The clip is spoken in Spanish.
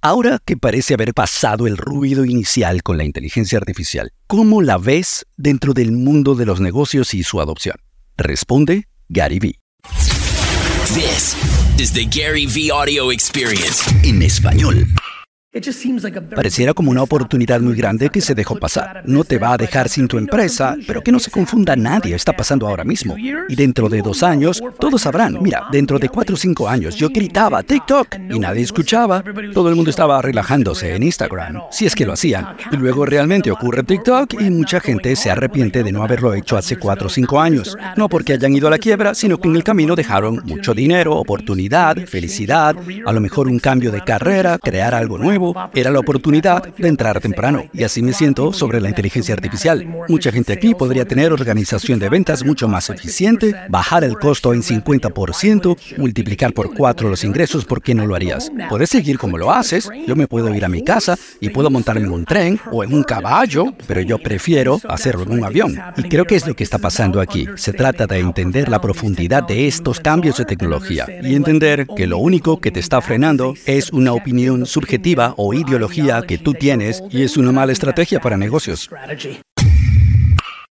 Ahora que parece haber pasado el ruido inicial con la inteligencia artificial, ¿cómo la ves dentro del mundo de los negocios y su adopción? Responde Gary Vee. This is the Gary V Audio Experience. En español. Pareciera como una oportunidad muy grande que se dejó pasar. No te va a dejar sin tu empresa, pero que no se confunda nadie, está pasando ahora mismo. Y dentro de dos años, todos sabrán, mira, dentro de cuatro o cinco años yo gritaba TikTok y nadie escuchaba. Todo el mundo estaba relajándose en Instagram, si es que lo hacían. Y luego realmente ocurre TikTok y mucha gente se arrepiente de no haberlo hecho hace cuatro o cinco años. No porque hayan ido a la quiebra, sino que en el camino dejaron mucho dinero, oportunidad, felicidad, a lo mejor un cambio de carrera, crear algo nuevo era la oportunidad de entrar temprano. Y así me siento sobre la inteligencia artificial. Mucha gente aquí podría tener organización de ventas mucho más eficiente, bajar el costo en 50%, multiplicar por cuatro los ingresos, ¿por qué no lo harías? Puedes seguir como lo haces, yo me puedo ir a mi casa y puedo montarme en un tren o en un caballo, pero yo prefiero hacerlo en un avión. Y creo que es lo que está pasando aquí. Se trata de entender la profundidad de estos cambios de tecnología y entender que lo único que te está frenando es una opinión subjetiva o ideología que tú tienes y es una mala estrategia para negocios.